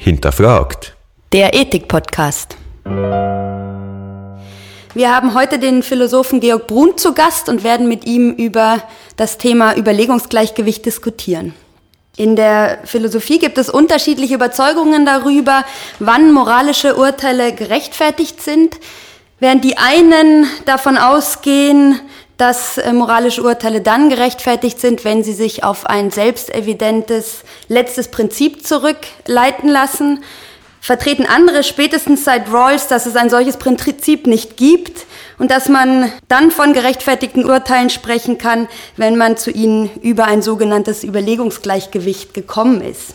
hinterfragt. Der Ethik-Podcast. Wir haben heute den Philosophen Georg Brun zu Gast und werden mit ihm über das Thema Überlegungsgleichgewicht diskutieren. In der Philosophie gibt es unterschiedliche Überzeugungen darüber, wann moralische Urteile gerechtfertigt sind, während die einen davon ausgehen, dass äh, moralische Urteile dann gerechtfertigt sind, wenn sie sich auf ein selbstevidentes letztes Prinzip zurückleiten lassen. Vertreten andere spätestens seit Rawls, dass es ein solches Prinzip nicht gibt und dass man dann von gerechtfertigten Urteilen sprechen kann, wenn man zu ihnen über ein sogenanntes Überlegungsgleichgewicht gekommen ist.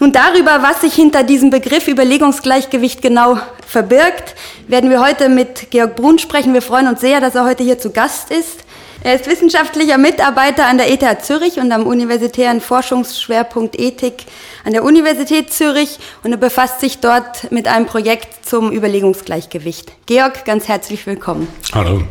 Nun darüber, was sich hinter diesem Begriff Überlegungsgleichgewicht genau verbirgt, werden wir heute mit Georg Brun sprechen. Wir freuen uns sehr, dass er heute hier zu Gast ist. Er ist wissenschaftlicher Mitarbeiter an der ETH Zürich und am universitären Forschungsschwerpunkt Ethik an der Universität Zürich und er befasst sich dort mit einem Projekt zum Überlegungsgleichgewicht. Georg, ganz herzlich willkommen. Hallo.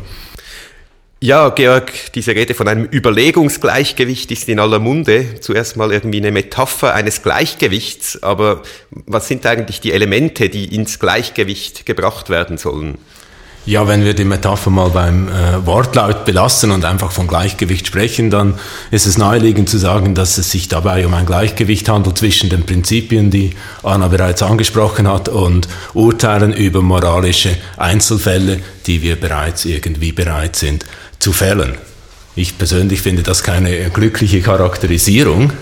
Ja, Georg, diese Rede von einem Überlegungsgleichgewicht ist in aller Munde. Zuerst mal irgendwie eine Metapher eines Gleichgewichts, aber was sind eigentlich die Elemente, die ins Gleichgewicht gebracht werden sollen? Ja, wenn wir die Metapher mal beim äh, Wortlaut belassen und einfach von Gleichgewicht sprechen, dann ist es naheliegend zu sagen, dass es sich dabei um ein Gleichgewicht handelt zwischen den Prinzipien, die Anna bereits angesprochen hat, und Urteilen über moralische Einzelfälle, die wir bereits irgendwie bereit sind zu fällen. Ich persönlich finde das keine glückliche Charakterisierung,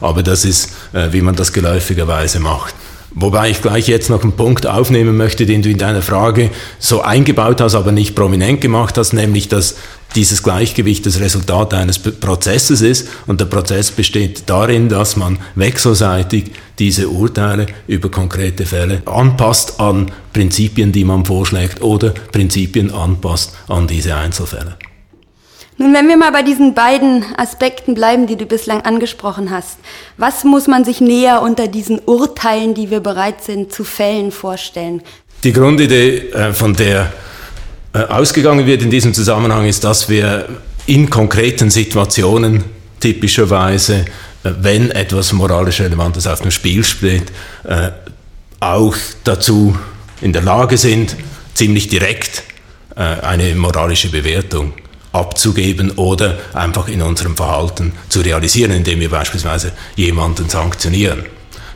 aber das ist, äh, wie man das geläufigerweise macht. Wobei ich gleich jetzt noch einen Punkt aufnehmen möchte, den du in deiner Frage so eingebaut hast, aber nicht prominent gemacht hast, nämlich dass dieses Gleichgewicht das Resultat eines Prozesses ist und der Prozess besteht darin, dass man wechselseitig diese Urteile über konkrete Fälle anpasst an Prinzipien, die man vorschlägt oder Prinzipien anpasst an diese Einzelfälle. Nun, wenn wir mal bei diesen beiden Aspekten bleiben, die du bislang angesprochen hast, was muss man sich näher unter diesen Urteilen, die wir bereit sind zu fällen, vorstellen? Die Grundidee, äh, von der äh, ausgegangen wird in diesem Zusammenhang, ist, dass wir in konkreten Situationen typischerweise, äh, wenn etwas moralisch Relevantes auf dem Spiel steht, auch dazu in der Lage sind, ziemlich direkt eine moralische Bewertung abzugeben oder einfach in unserem Verhalten zu realisieren, indem wir beispielsweise jemanden sanktionieren.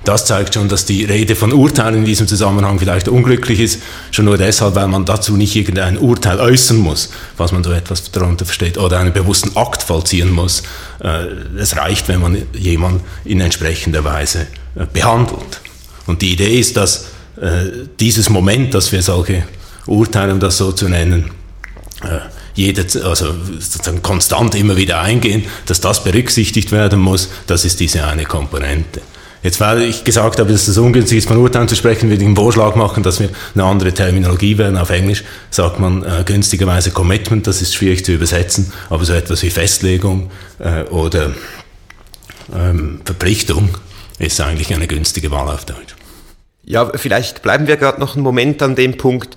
Das zeigt schon, dass die Rede von Urteilen in diesem Zusammenhang vielleicht unglücklich ist, schon nur deshalb, weil man dazu nicht irgendein Urteil äußern muss, was man so etwas darunter versteht, oder einen bewussten Akt vollziehen muss. Äh, es reicht, wenn man jemanden in entsprechender Weise äh, behandelt. Und die Idee ist, dass äh, dieses Moment, dass wir solche Urteile, um das so zu nennen, jede, also sozusagen konstant immer wieder eingehen, dass das berücksichtigt werden muss, das ist diese eine Komponente. Jetzt, weil ich gesagt habe, dass es ungünstig ist, von Urteilen zu sprechen, würde ich einen Vorschlag machen, dass wir eine andere Terminologie wählen. Auf Englisch sagt man äh, günstigerweise Commitment, das ist schwierig zu übersetzen, aber so etwas wie Festlegung äh, oder ähm, Verpflichtung ist eigentlich eine günstige Wahl auf Deutsch. Ja, vielleicht bleiben wir gerade noch einen Moment an dem Punkt.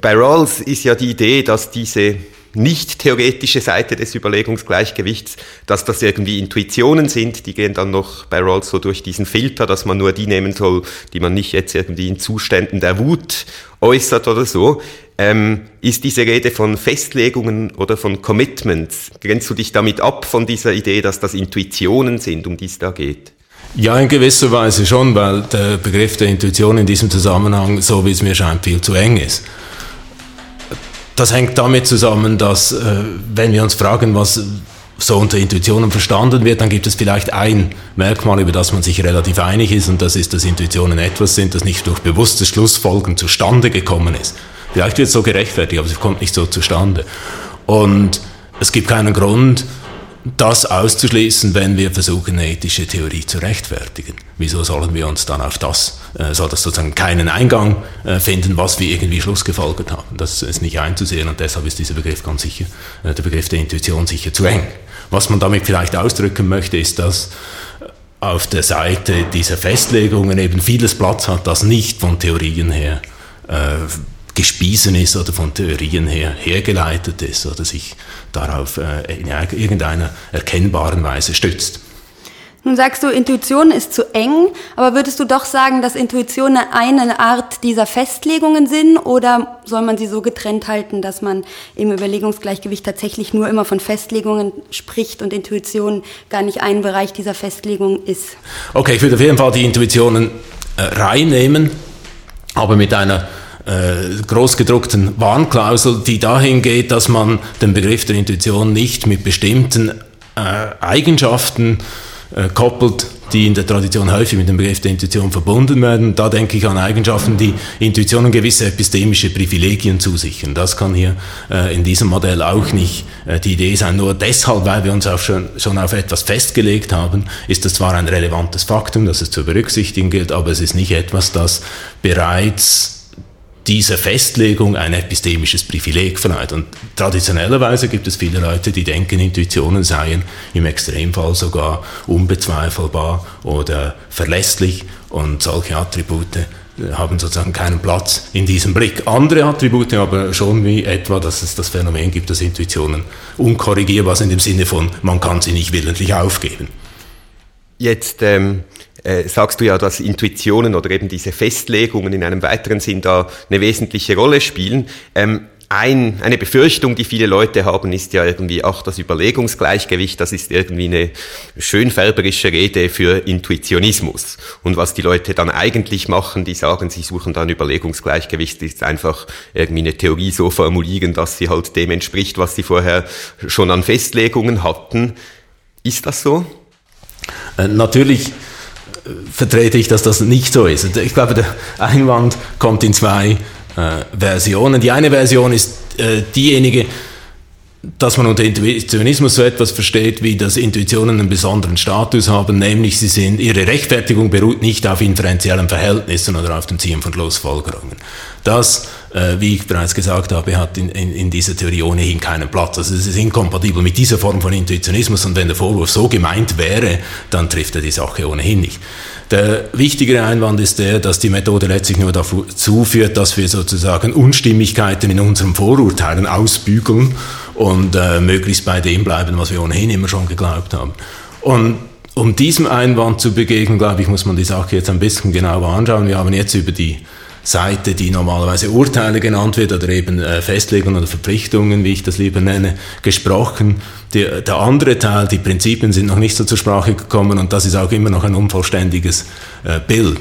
Bei Rawls ist ja die Idee, dass diese nicht theoretische Seite des Überlegungsgleichgewichts, dass das irgendwie Intuitionen sind, die gehen dann noch bei Rawls so durch diesen Filter, dass man nur die nehmen soll, die man nicht jetzt irgendwie in Zuständen der Wut äußert oder so. Ähm, ist diese Rede von Festlegungen oder von Commitments, grenzt du dich damit ab von dieser Idee, dass das Intuitionen sind, um die es da geht? Ja, in gewisser Weise schon, weil der Begriff der Intuition in diesem Zusammenhang, so wie es mir scheint, viel zu eng ist. Das hängt damit zusammen, dass äh, wenn wir uns fragen, was so unter Intuitionen verstanden wird, dann gibt es vielleicht ein Merkmal, über das man sich relativ einig ist, und das ist, dass Intuitionen etwas sind, das nicht durch bewusstes Schlussfolgen zustande gekommen ist. Vielleicht wird es so gerechtfertigt, aber es kommt nicht so zustande. Und es gibt keinen Grund, das auszuschließen, wenn wir versuchen, eine ethische Theorie zu rechtfertigen. Wieso sollen wir uns dann auf das, äh, soll das sozusagen keinen Eingang äh, finden, was wir irgendwie schlussgefolgert haben? Das ist nicht einzusehen und deshalb ist dieser Begriff ganz sicher, äh, der Begriff der Intuition sicher zu eng. Was man damit vielleicht ausdrücken möchte, ist, dass auf der Seite dieser Festlegungen eben vieles Platz hat, das nicht von Theorien her äh, gespiesen ist oder von Theorien her hergeleitet ist oder sich darauf äh, in irgendeiner erkennbaren Weise stützt. Nun sagst du, Intuition ist zu eng, aber würdest du doch sagen, dass Intuition eine Art dieser Festlegungen sind oder soll man sie so getrennt halten, dass man im Überlegungsgleichgewicht tatsächlich nur immer von Festlegungen spricht und Intuition gar nicht ein Bereich dieser Festlegung ist? Okay, ich würde auf jeden Fall die Intuitionen äh, reinnehmen, aber mit einer äh, großgedruckten Warnklausel, die dahin geht, dass man den Begriff der Intuition nicht mit bestimmten äh, Eigenschaften äh, koppelt, die in der Tradition häufig mit dem Begriff der Intuition verbunden werden. Da denke ich an Eigenschaften, die Intuitionen gewisse epistemische Privilegien zusichern. Das kann hier äh, in diesem Modell auch nicht äh, die Idee sein. Nur deshalb, weil wir uns auch schon, schon auf etwas festgelegt haben, ist das zwar ein relevantes Faktum, das es zu berücksichtigen gilt, aber es ist nicht etwas, das bereits dieser Festlegung ein epistemisches Privileg verleiht. Und traditionellerweise gibt es viele Leute, die denken, Intuitionen seien im Extremfall sogar unbezweifelbar oder verlässlich und solche Attribute äh, haben sozusagen keinen Platz in diesem Blick. Andere Attribute aber schon wie etwa, dass es das Phänomen gibt, dass Intuitionen unkorrigierbar sind im Sinne von, man kann sie nicht willentlich aufgeben. Jetzt ähm, äh, sagst du ja, dass Intuitionen oder eben diese Festlegungen in einem weiteren Sinn da eine wesentliche Rolle spielen. Ähm, ein, eine Befürchtung, die viele Leute haben, ist ja irgendwie, ach, das Überlegungsgleichgewicht, das ist irgendwie eine schönfärberische Rede für Intuitionismus. Und was die Leute dann eigentlich machen, die sagen, sie suchen dann Überlegungsgleichgewicht, ist einfach irgendwie eine Theorie so formulieren, dass sie halt dem entspricht, was sie vorher schon an Festlegungen hatten. Ist das so? Äh, natürlich vertrete ich, dass das nicht so ist. Ich glaube, der Einwand kommt in zwei äh, Versionen. Die eine Version ist äh, diejenige, dass man unter Intuitionismus so etwas versteht, wie dass Intuitionen einen besonderen Status haben, nämlich sie sind, ihre Rechtfertigung beruht nicht auf inferenziellen Verhältnissen oder auf dem Ziehen von Schlussfolgerungen. Das, äh, wie ich bereits gesagt habe, hat in, in, in dieser Theorie ohnehin keinen Platz. Also es ist inkompatibel mit dieser Form von Intuitionismus und wenn der Vorwurf so gemeint wäre, dann trifft er die Sache ohnehin nicht. Der wichtigere Einwand ist der, dass die Methode letztlich nur dazu führt, dass wir sozusagen Unstimmigkeiten in unseren Vorurteilen ausbügeln und äh, möglichst bei dem bleiben, was wir ohnehin immer schon geglaubt haben. Und um diesem Einwand zu begegnen, glaube ich, muss man die Sache jetzt ein bisschen genauer anschauen. Wir haben jetzt über die Seite, die normalerweise Urteile genannt wird oder eben äh, Festlegungen oder Verpflichtungen, wie ich das lieber nenne, gesprochen. Die, der andere Teil, die Prinzipien sind noch nicht so zur Sprache gekommen und das ist auch immer noch ein unvollständiges äh, Bild.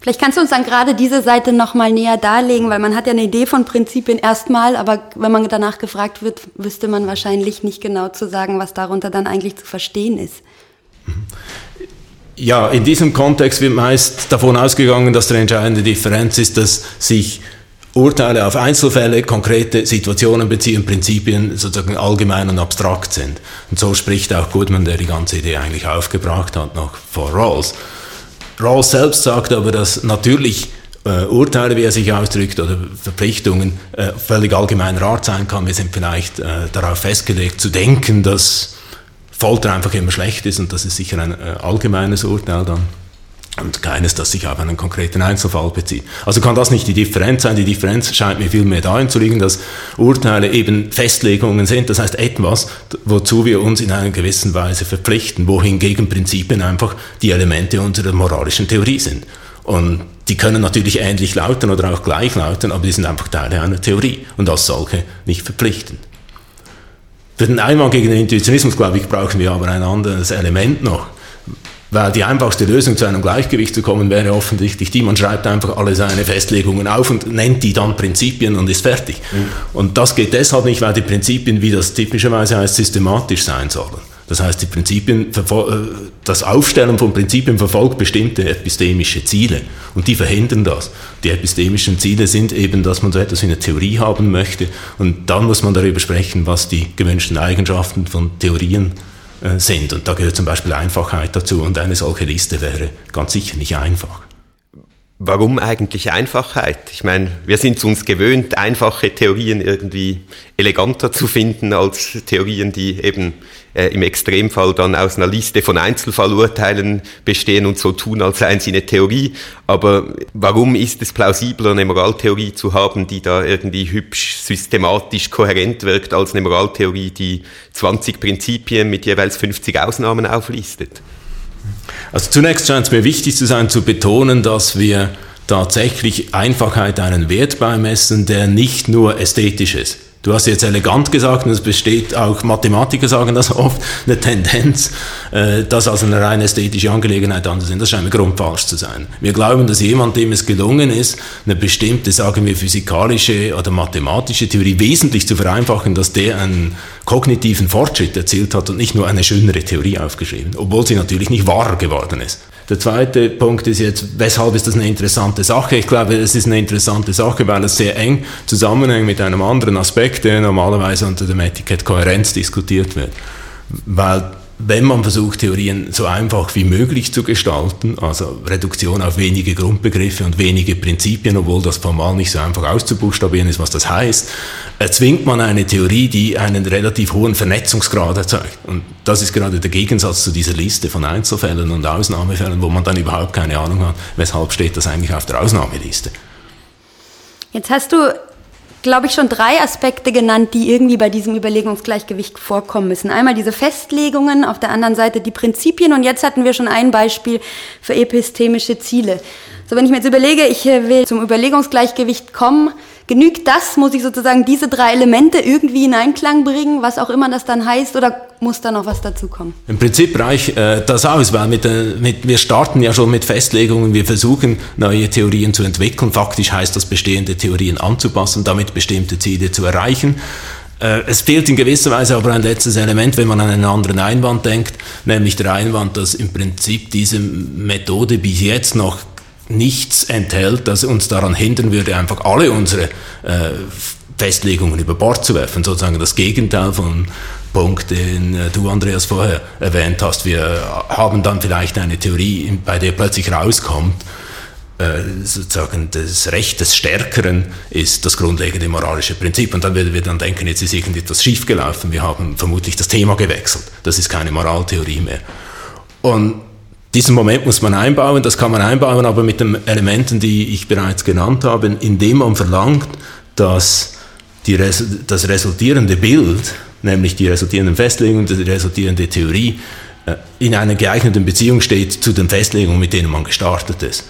Vielleicht kannst du uns dann gerade diese Seite nochmal näher darlegen, weil man hat ja eine Idee von Prinzipien erstmal, aber wenn man danach gefragt wird, wüsste man wahrscheinlich nicht genau zu sagen, was darunter dann eigentlich zu verstehen ist. Ja, in diesem Kontext wird meist davon ausgegangen, dass die entscheidende Differenz ist, dass sich Urteile auf Einzelfälle, konkrete Situationen beziehen, Prinzipien sozusagen allgemein und abstrakt sind. Und so spricht auch Goodman, der die ganze Idee eigentlich aufgebracht hat, noch vor Rawls. Rawls selbst sagt aber, dass natürlich äh, Urteile, wie er sich ausdrückt, oder Verpflichtungen äh, völlig allgemeiner Art sein kann. Wir sind vielleicht äh, darauf festgelegt zu denken, dass Folter einfach immer schlecht ist und das ist sicher ein äh, allgemeines Urteil dann und keines, das sich auf einen konkreten Einzelfall bezieht. Also kann das nicht die Differenz sein. Die Differenz scheint mir vielmehr darin zu liegen, dass Urteile eben Festlegungen sind, das heißt etwas, wozu wir uns in einer gewissen Weise verpflichten, wohingegen Prinzipien einfach die Elemente unserer moralischen Theorie sind. Und die können natürlich ähnlich lauten oder auch gleich lauten, aber die sind einfach Teile einer Theorie und als solche nicht verpflichtend. Für den Einwand gegen den Intuitionismus, glaube ich, brauchen wir aber ein anderes Element noch. Weil die einfachste Lösung zu einem Gleichgewicht zu kommen wäre offensichtlich die, man schreibt einfach alle seine Festlegungen auf und nennt die dann Prinzipien und ist fertig. Mhm. Und das geht deshalb nicht, weil die Prinzipien, wie das typischerweise heißt, systematisch sein sollen. Das heißt, die Prinzipien, äh, das Aufstellen von Prinzipien verfolgt bestimmte epistemische Ziele und die verhindern das. Die epistemischen Ziele sind eben, dass man so etwas wie eine Theorie haben möchte und dann muss man darüber sprechen, was die gewünschten Eigenschaften von Theorien äh, sind. Und da gehört zum Beispiel Einfachheit dazu und eine solche Liste wäre ganz sicher nicht einfach. Warum eigentlich Einfachheit? Ich meine, wir sind es uns gewöhnt, einfache Theorien irgendwie eleganter zu finden als Theorien, die eben äh, im Extremfall dann aus einer Liste von Einzelfallurteilen bestehen und so tun, als seien sie eine Theorie. Aber warum ist es plausibler, eine Moraltheorie zu haben, die da irgendwie hübsch, systematisch, kohärent wirkt, als eine Moraltheorie, die 20 Prinzipien mit jeweils 50 Ausnahmen auflistet? Also zunächst scheint es mir wichtig zu sein, zu betonen, dass wir tatsächlich Einfachheit einen Wert beimessen, der nicht nur ästhetisch ist. Du hast jetzt elegant gesagt, und es besteht auch, Mathematiker sagen das oft, eine Tendenz, äh, das als eine rein ästhetische Angelegenheit anzusehen. Das scheint mir grundfalsch zu sein. Wir glauben, dass jemand, dem es gelungen ist, eine bestimmte, sagen wir, physikalische oder mathematische Theorie wesentlich zu vereinfachen, dass der einen kognitiven Fortschritt erzielt hat und nicht nur eine schönere Theorie aufgeschrieben, obwohl sie natürlich nicht wahr geworden ist. Der zweite Punkt ist jetzt, weshalb ist das eine interessante Sache? Ich glaube, es ist eine interessante Sache, weil es sehr eng zusammenhängt mit einem anderen Aspekt, der normalerweise unter dem Etikett Kohärenz diskutiert wird. Weil wenn man versucht, Theorien so einfach wie möglich zu gestalten, also Reduktion auf wenige Grundbegriffe und wenige Prinzipien, obwohl das formal nicht so einfach auszubuchstabieren ist, was das heißt, erzwingt man eine Theorie, die einen relativ hohen Vernetzungsgrad erzeugt. Und das ist gerade der Gegensatz zu dieser Liste von Einzelfällen und Ausnahmefällen, wo man dann überhaupt keine Ahnung hat, weshalb steht das eigentlich auf der Ausnahmeliste. Jetzt hast du glaube ich, schon drei Aspekte genannt, die irgendwie bei diesem Überlegungsgleichgewicht vorkommen müssen. Einmal diese Festlegungen, auf der anderen Seite die Prinzipien und jetzt hatten wir schon ein Beispiel für epistemische Ziele. So, wenn ich mir jetzt überlege, ich äh, will zum Überlegungsgleichgewicht kommen, genügt das? Muss ich sozusagen diese drei Elemente irgendwie in Einklang bringen, was auch immer das dann heißt, oder muss da noch was dazu kommen? Im Prinzip reicht äh, das aus, weil mit, äh, mit, wir starten ja schon mit Festlegungen, wir versuchen neue Theorien zu entwickeln. Faktisch heißt das, bestehende Theorien anzupassen, damit bestimmte Ziele zu erreichen. Äh, es fehlt in gewisser Weise aber ein letztes Element, wenn man an einen anderen Einwand denkt, nämlich der Einwand, dass im Prinzip diese Methode bis jetzt noch nichts enthält, das uns daran hindern würde, einfach alle unsere äh, Festlegungen über Bord zu werfen. Sozusagen das Gegenteil von Punkt, den äh, du, Andreas, vorher erwähnt hast. Wir haben dann vielleicht eine Theorie, bei der plötzlich rauskommt, äh, sozusagen das Recht des Stärkeren ist das grundlegende moralische Prinzip. Und dann werden wir dann denken, jetzt ist irgendetwas schiefgelaufen, wir haben vermutlich das Thema gewechselt. Das ist keine Moraltheorie mehr. Und diesen Moment muss man einbauen, das kann man einbauen, aber mit den Elementen, die ich bereits genannt habe, indem man verlangt, dass die, das resultierende Bild, nämlich die resultierenden Festlegungen, die resultierende Theorie, äh, in einer geeigneten Beziehung steht zu den Festlegungen, mit denen man gestartet ist.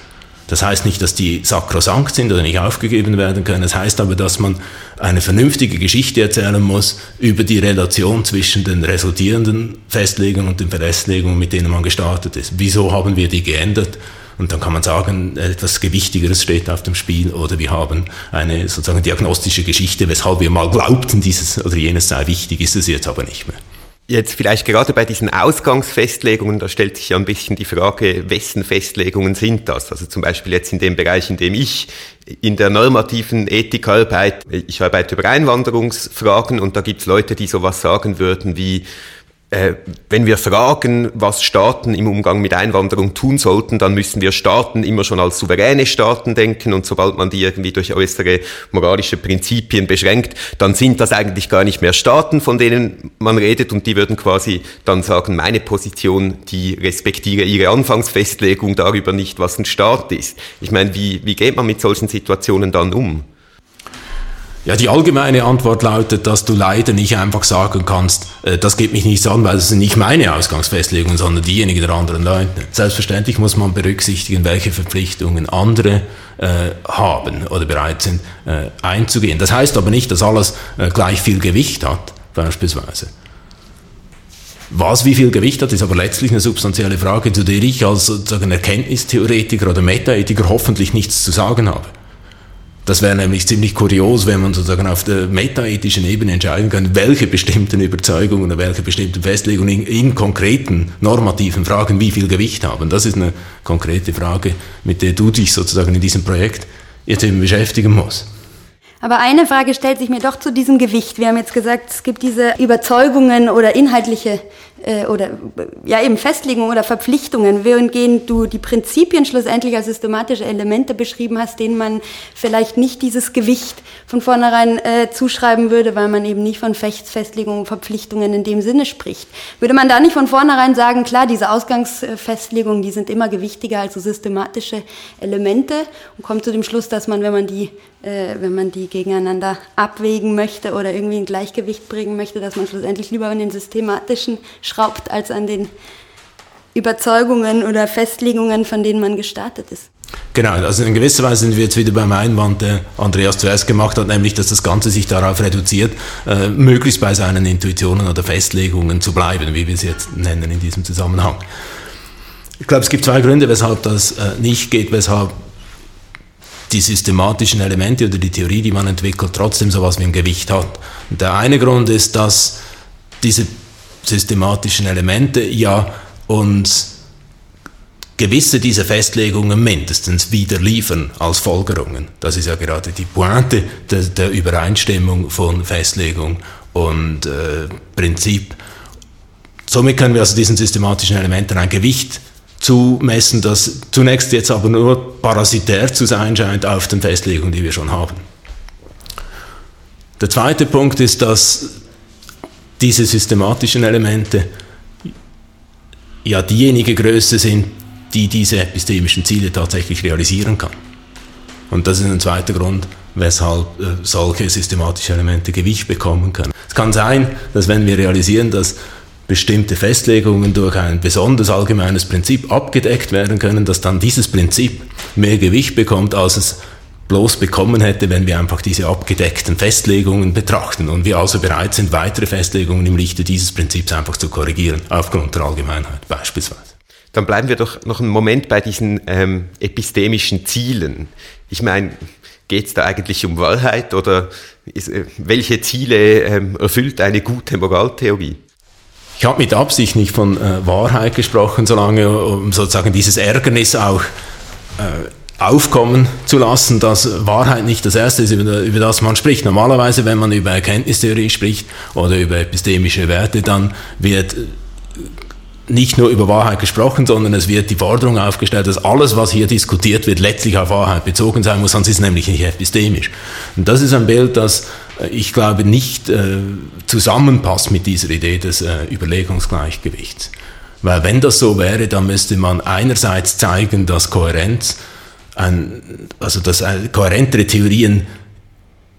Das heißt nicht, dass die sakrosankt sind oder nicht aufgegeben werden können. Das heißt aber, dass man eine vernünftige Geschichte erzählen muss über die Relation zwischen den resultierenden Festlegungen und den Festlegungen, mit denen man gestartet ist. Wieso haben wir die geändert? Und dann kann man sagen, etwas Gewichtigeres steht auf dem Spiel oder wir haben eine sozusagen diagnostische Geschichte, weshalb wir mal glaubten, dieses oder jenes sei wichtig, ist es jetzt aber nicht mehr. Jetzt vielleicht gerade bei diesen Ausgangsfestlegungen, da stellt sich ja ein bisschen die Frage, wessen Festlegungen sind das? Also zum Beispiel jetzt in dem Bereich, in dem ich in der normativen Ethik arbeite, ich arbeite über Einwanderungsfragen und da gibt es Leute, die sowas sagen würden wie, wenn wir fragen, was Staaten im Umgang mit Einwanderung tun sollten, dann müssen wir Staaten immer schon als souveräne Staaten denken und sobald man die irgendwie durch äußere moralische Prinzipien beschränkt, dann sind das eigentlich gar nicht mehr Staaten, von denen man redet und die würden quasi dann sagen, meine Position, die respektiere ihre Anfangsfestlegung darüber nicht, was ein Staat ist. Ich meine, wie, wie geht man mit solchen Situationen dann um? Ja, die allgemeine Antwort lautet, dass du leider nicht einfach sagen kannst, äh, das geht mich nichts an, weil das sind nicht meine Ausgangsfestlegungen, sondern diejenigen der anderen Leute. Selbstverständlich muss man berücksichtigen, welche Verpflichtungen andere äh, haben oder bereit sind äh, einzugehen. Das heißt aber nicht, dass alles äh, gleich viel Gewicht hat, beispielsweise. Was wie viel Gewicht hat, ist aber letztlich eine substanzielle Frage, zu der ich als sozusagen Erkenntnistheoretiker oder Metaethiker hoffentlich nichts zu sagen habe. Das wäre nämlich ziemlich kurios, wenn man sozusagen auf der metaethischen Ebene entscheiden kann, welche bestimmten Überzeugungen oder welche bestimmten Festlegungen in, in, konkreten normativen Fragen wie viel Gewicht haben. Das ist eine konkrete Frage, mit der du dich sozusagen in diesem Projekt jetzt eben beschäftigen musst. Aber eine Frage stellt sich mir doch zu diesem Gewicht. Wir haben jetzt gesagt, es gibt diese Überzeugungen oder inhaltliche äh, oder ja eben Festlegungen oder Verpflichtungen, wohingehend du die Prinzipien schlussendlich als systematische Elemente beschrieben hast, denen man vielleicht nicht dieses Gewicht von vornherein äh, zuschreiben würde, weil man eben nicht von Festlegungen Verpflichtungen in dem Sinne spricht. Würde man da nicht von vornherein sagen, klar, diese Ausgangsfestlegungen, die sind immer gewichtiger als so systematische Elemente und kommt zu dem Schluss, dass man, wenn man die äh, wenn man die gegeneinander abwägen möchte oder irgendwie ein Gleichgewicht bringen möchte, dass man schlussendlich lieber an den systematischen schraubt als an den Überzeugungen oder Festlegungen, von denen man gestartet ist. Genau, also in gewisser Weise sind wir jetzt wieder beim Einwand, der Andreas zuerst gemacht hat, nämlich, dass das Ganze sich darauf reduziert, äh, möglichst bei seinen Intuitionen oder Festlegungen zu bleiben, wie wir es jetzt nennen in diesem Zusammenhang. Ich glaube, es gibt zwei Gründe, weshalb das äh, nicht geht, weshalb die systematischen Elemente oder die Theorie, die man entwickelt, trotzdem so etwas wie ein Gewicht hat. Und der eine Grund ist, dass diese systematischen Elemente ja uns gewisse dieser Festlegungen mindestens wieder liefern als Folgerungen. Das ist ja gerade die Pointe der, der Übereinstimmung von Festlegung und äh, Prinzip. Somit können wir also diesen systematischen Elementen ein Gewicht zumessen, das zunächst jetzt aber nur parasitär zu sein scheint auf den Festlegungen, die wir schon haben. Der zweite Punkt ist, dass diese systematischen Elemente ja diejenige Größe sind, die diese epistemischen Ziele tatsächlich realisieren kann. Und das ist ein zweiter Grund, weshalb äh, solche systematische Elemente Gewicht bekommen können. Es kann sein, dass wenn wir realisieren, dass bestimmte Festlegungen durch ein besonders allgemeines Prinzip abgedeckt werden können, dass dann dieses Prinzip mehr Gewicht bekommt, als es bloß bekommen hätte, wenn wir einfach diese abgedeckten Festlegungen betrachten und wir also bereit sind, weitere Festlegungen im Lichte dieses Prinzips einfach zu korrigieren, aufgrund der Allgemeinheit beispielsweise. Dann bleiben wir doch noch einen Moment bei diesen ähm, epistemischen Zielen. Ich meine, geht es da eigentlich um Wahrheit oder ist, äh, welche Ziele ähm, erfüllt eine gute Moraltheorie? Ich habe mit Absicht nicht von äh, Wahrheit gesprochen, solange um sozusagen dieses Ärgernis auch äh, aufkommen zu lassen, dass Wahrheit nicht das Erste ist, über, das man spricht. Normalerweise, wenn man über Erkenntnistheorie spricht oder über epistemische Werte, dann wird nicht nur über Wahrheit gesprochen, sondern es wird die Forderung aufgestellt, dass alles, was hier diskutiert wird, letztlich auf Wahrheit bezogen sein muss, sonst ist es nämlich nicht epistemisch. Und das ist ein Bild, das äh, ich glaube nicht äh, zusammenpasst mit dieser Idee des äh, Überlegungsgleichgewichts. Weil wenn das so wäre, dann müsste man einerseits zeigen, dass Kohärenz, ein, also dass kohärentere Theorien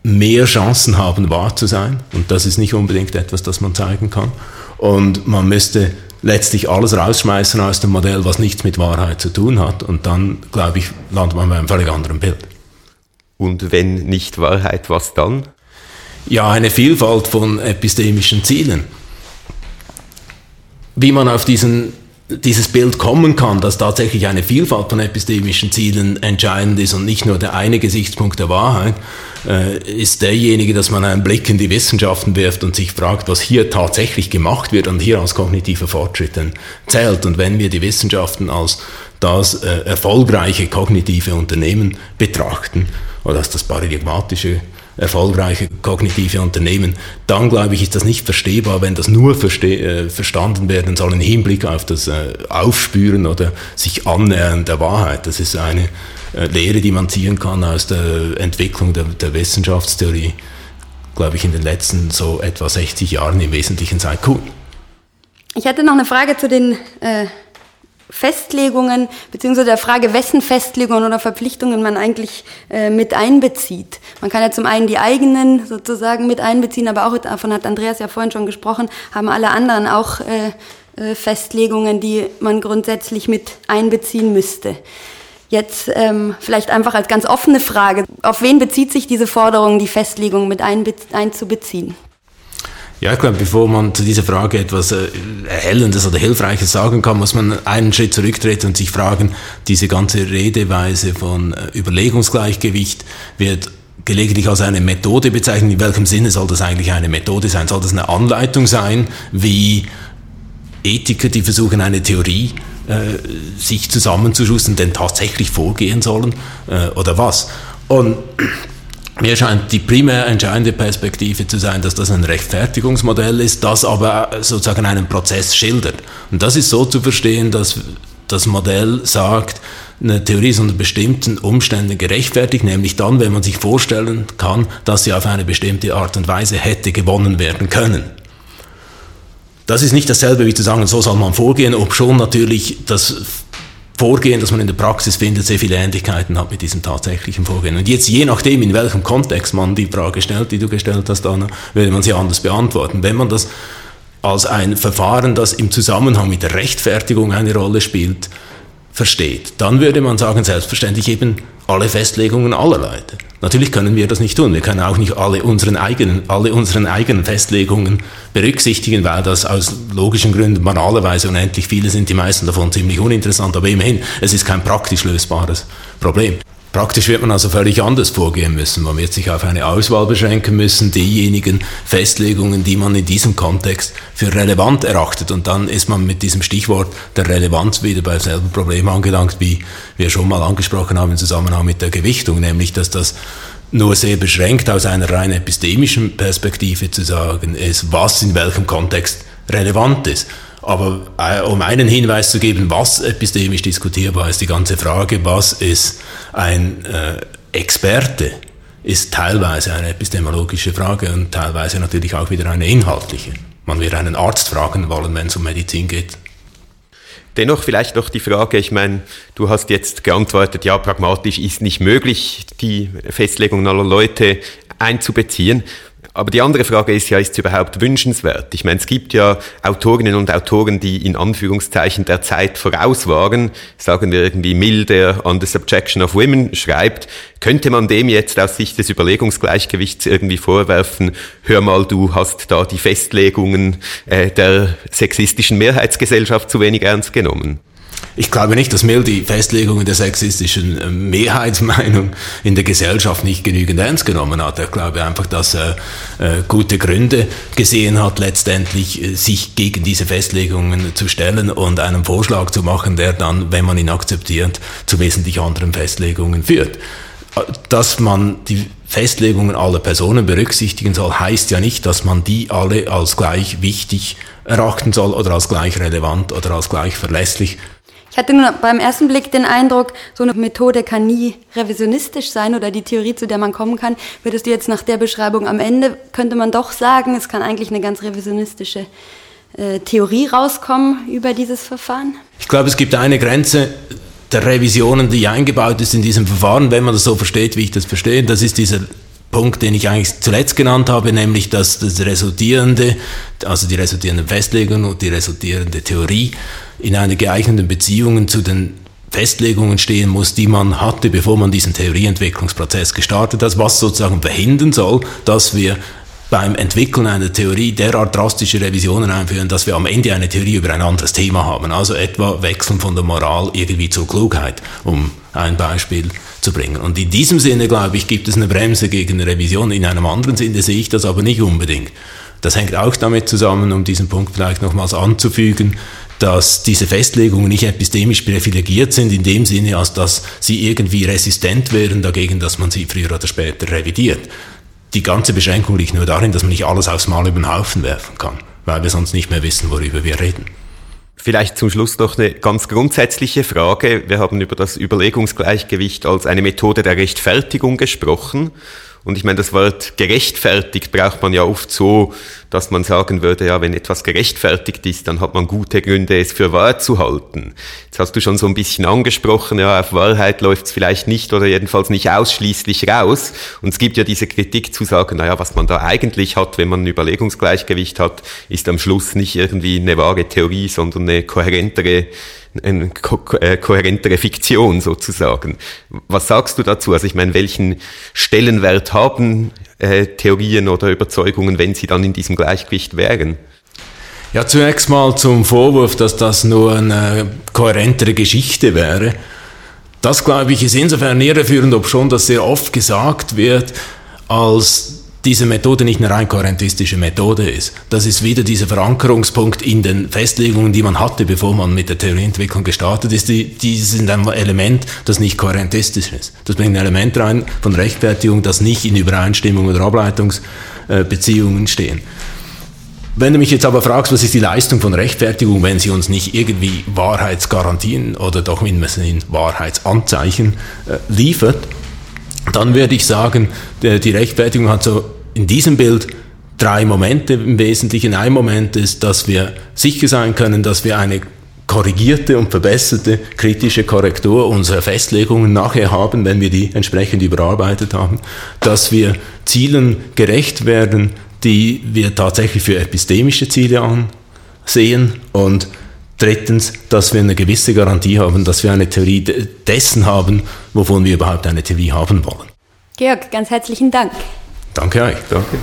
mehr Chancen haben, wahr zu sein. Und das ist nicht unbedingt etwas, das man zeigen kann. Und man müsste letztlich alles rausschmeißen aus dem Modell, was nichts mit Wahrheit zu tun hat. Und dann, glaube ich, landet man bei einem völlig anderen Bild. Und wenn nicht Wahrheit, was dann? Ja, eine Vielfalt von epistemischen Zielen. Wie man auf diesen dieses Bild kommen kann, dass tatsächlich eine Vielfalt von epistemischen Zielen entscheidend ist und nicht nur der eine Gesichtspunkt der Wahrheit, äh, ist derjenige, dass man einen Blick in die Wissenschaften wirft und sich fragt, was hier tatsächlich gemacht wird und hier als kognitiver Fortschritt zählt. Und wenn wir die Wissenschaften als das äh, erfolgreiche kognitive Unternehmen betrachten oder als das paradigmatische erfolgreiche kognitive Unternehmen, dann glaube ich, ist das nicht verstehbar, wenn das nur verste äh, verstanden werden soll im Hinblick auf das äh, Aufspüren oder sich annähern der Wahrheit. Das ist eine äh, Lehre, die man ziehen kann aus der Entwicklung der, der Wissenschaftstheorie, glaube ich, in den letzten so etwa 60 Jahren im Wesentlichen seit Kuhn. Ich hätte noch eine Frage zu den äh, Festlegungen, beziehungsweise der Frage, wessen Festlegungen oder Verpflichtungen man eigentlich äh, mit einbezieht. Man kann ja zum einen die eigenen sozusagen mit einbeziehen, aber auch, davon hat Andreas ja vorhin schon gesprochen, haben alle anderen auch äh, äh, Festlegungen, die man grundsätzlich mit einbeziehen müsste. Jetzt ähm, vielleicht einfach als ganz offene Frage, auf wen bezieht sich diese Forderung, die Festlegung mit einzubeziehen? Ja, ich glaube, bevor man zu dieser Frage etwas äh, Erhellendes oder Hilfreiches sagen kann, muss man einen Schritt zurücktreten und sich fragen, diese ganze Redeweise von äh, Überlegungsgleichgewicht wird gelegentlich als eine Methode bezeichnet. In welchem Sinne soll das eigentlich eine Methode sein? Soll das eine Anleitung sein, wie Ethiker, die versuchen, eine Theorie äh, sich zusammenzuschustern, denn tatsächlich vorgehen sollen äh, oder was? Und mir scheint die primär entscheidende Perspektive zu sein, dass das ein Rechtfertigungsmodell ist, das aber sozusagen einen Prozess schildert. Und das ist so zu verstehen, dass das Modell sagt, eine Theorie ist unter bestimmten Umständen gerechtfertigt, nämlich dann, wenn man sich vorstellen kann, dass sie auf eine bestimmte Art und Weise hätte gewonnen werden können. Das ist nicht dasselbe wie zu sagen, so soll man vorgehen, ob schon natürlich das Vorgehen, das man in der Praxis findet, sehr viele Ähnlichkeiten hat mit diesem tatsächlichen Vorgehen. Und jetzt, je nachdem, in welchem Kontext man die Frage stellt, die du gestellt hast, Anna, würde man sie anders beantworten. Wenn man das als ein Verfahren, das im Zusammenhang mit der Rechtfertigung eine Rolle spielt, versteht, dann würde man sagen, selbstverständlich eben alle Festlegungen aller Leute. Natürlich können wir das nicht tun. Wir können auch nicht alle unseren eigenen, alle unseren eigenen Festlegungen berücksichtigen, weil das aus logischen Gründen normalerweise unendlich viele sind, die meisten davon ziemlich uninteressant, aber immerhin, es ist kein praktisch lösbares Problem. Praktisch wird man also völlig anders vorgehen müssen. Man wird sich auf eine Auswahl beschränken müssen, diejenigen Festlegungen, die man in diesem Kontext für relevant erachtet. Und dann ist man mit diesem Stichwort der Relevanz wieder beim selben Problem angelangt, wie wir schon mal angesprochen haben im Zusammenhang mit der Gewichtung, nämlich dass das nur sehr beschränkt aus einer rein epistemischen Perspektive zu sagen ist, was in welchem Kontext relevant ist. Aber äh, um einen Hinweis zu geben, was epistemisch diskutierbar ist, die ganze Frage, was ist ein äh, Experte, ist teilweise eine epistemologische Frage und teilweise natürlich auch wieder eine inhaltliche. Man wird einen Arzt fragen wollen, wenn es um Medizin geht. Dennoch vielleicht noch die Frage, ich meine, du hast jetzt geantwortet, ja, pragmatisch ist nicht möglich, die Festlegung aller Leute einzubeziehen. Aber die andere Frage ist ja, ist es überhaupt wünschenswert? Ich meine, es gibt ja Autorinnen und Autoren, die in Anführungszeichen der Zeit voraus waren. Sagen wir irgendwie Mill, der on the subjection of women schreibt. Könnte man dem jetzt aus Sicht des Überlegungsgleichgewichts irgendwie vorwerfen, hör mal, du hast da die Festlegungen äh, der sexistischen Mehrheitsgesellschaft zu wenig ernst genommen? Ich glaube nicht, dass Mill die Festlegungen der sexistischen äh, Mehrheitsmeinung in der Gesellschaft nicht genügend ernst genommen hat. Ich glaube einfach, dass er äh, gute Gründe gesehen hat, letztendlich äh, sich gegen diese Festlegungen zu stellen und einen Vorschlag zu machen, der dann, wenn man ihn akzeptiert, zu wesentlich anderen Festlegungen führt. Dass man die Festlegungen aller Personen berücksichtigen soll, heißt ja nicht, dass man die alle als gleich wichtig erachten soll oder als gleich relevant oder als gleich verlässlich ich hatte nur beim ersten Blick den Eindruck, so eine Methode kann nie revisionistisch sein oder die Theorie, zu der man kommen kann. Würdest du jetzt nach der Beschreibung am Ende, könnte man doch sagen, es kann eigentlich eine ganz revisionistische äh, Theorie rauskommen über dieses Verfahren? Ich glaube, es gibt eine Grenze der Revisionen, die eingebaut ist in diesem Verfahren, wenn man das so versteht, wie ich das verstehe. Das ist dieser Punkt, den ich eigentlich zuletzt genannt habe, nämlich dass das resultierende, also die resultierenden Festlegungen und die resultierende Theorie in einer geeigneten Beziehung zu den Festlegungen stehen muss, die man hatte, bevor man diesen Theorieentwicklungsprozess gestartet hat, was sozusagen verhindern soll, dass wir beim Entwickeln einer Theorie derart drastische Revisionen einführen, dass wir am Ende eine Theorie über ein anderes Thema haben. Also etwa wechseln von der Moral irgendwie zur Klugheit, um ein Beispiel zu bringen. Und in diesem Sinne, glaube ich, gibt es eine Bremse gegen eine Revision. In einem anderen Sinne sehe ich das aber nicht unbedingt. Das hängt auch damit zusammen, um diesen Punkt vielleicht nochmals anzufügen, dass diese Festlegungen nicht epistemisch privilegiert sind, in dem Sinne, als dass sie irgendwie resistent wären dagegen, dass man sie früher oder später revidiert. Die ganze Beschränkung liegt nur darin, dass man nicht alles aufs Mal über den Haufen werfen kann, weil wir sonst nicht mehr wissen, worüber wir reden. Vielleicht zum Schluss noch eine ganz grundsätzliche Frage. Wir haben über das Überlegungsgleichgewicht als eine Methode der Rechtfertigung gesprochen. Und ich meine, das Wort gerechtfertigt braucht man ja oft so, dass man sagen würde, ja, wenn etwas gerechtfertigt ist, dann hat man gute Gründe, es für wahr zu halten. Jetzt hast du schon so ein bisschen angesprochen, ja, auf Wahrheit läuft es vielleicht nicht oder jedenfalls nicht ausschließlich raus. Und es gibt ja diese Kritik zu sagen, naja, was man da eigentlich hat, wenn man ein Überlegungsgleichgewicht hat, ist am Schluss nicht irgendwie eine wahre Theorie, sondern eine kohärentere eine ko äh, kohärentere Fiktion sozusagen. Was sagst du dazu? Also ich meine, welchen Stellenwert haben äh, Theorien oder Überzeugungen, wenn sie dann in diesem Gleichgewicht wären? Ja, zunächst mal zum Vorwurf, dass das nur eine kohärentere Geschichte wäre. Das, glaube ich, ist insofern irreführend, ob schon das sehr oft gesagt wird, als diese Methode nicht eine rein kohärentistische Methode ist. Das ist wieder dieser Verankerungspunkt in den Festlegungen, die man hatte, bevor man mit der Theorieentwicklung gestartet ist. Die, die sind ein Element, das nicht kohärentistisch ist. Das bringt ein Element rein von Rechtfertigung, das nicht in Übereinstimmung oder Ableitungsbeziehungen stehen. Wenn du mich jetzt aber fragst, was ist die Leistung von Rechtfertigung, wenn sie uns nicht irgendwie Wahrheitsgarantien oder doch mindestens Wahrheitsanzeichen äh, liefert, dann würde ich sagen, die Rechtfertigung hat so in diesem Bild drei Momente im Wesentlichen. Ein Moment ist, dass wir sicher sein können, dass wir eine korrigierte und verbesserte kritische Korrektur unserer Festlegungen nachher haben, wenn wir die entsprechend überarbeitet haben, dass wir Zielen gerecht werden, die wir tatsächlich für epistemische Ziele ansehen und drittens, dass wir eine gewisse Garantie haben, dass wir eine Theorie dessen haben, wovon wir überhaupt eine Theorie haben wollen. Georg, ganz herzlichen Dank. Danke euch. Danke.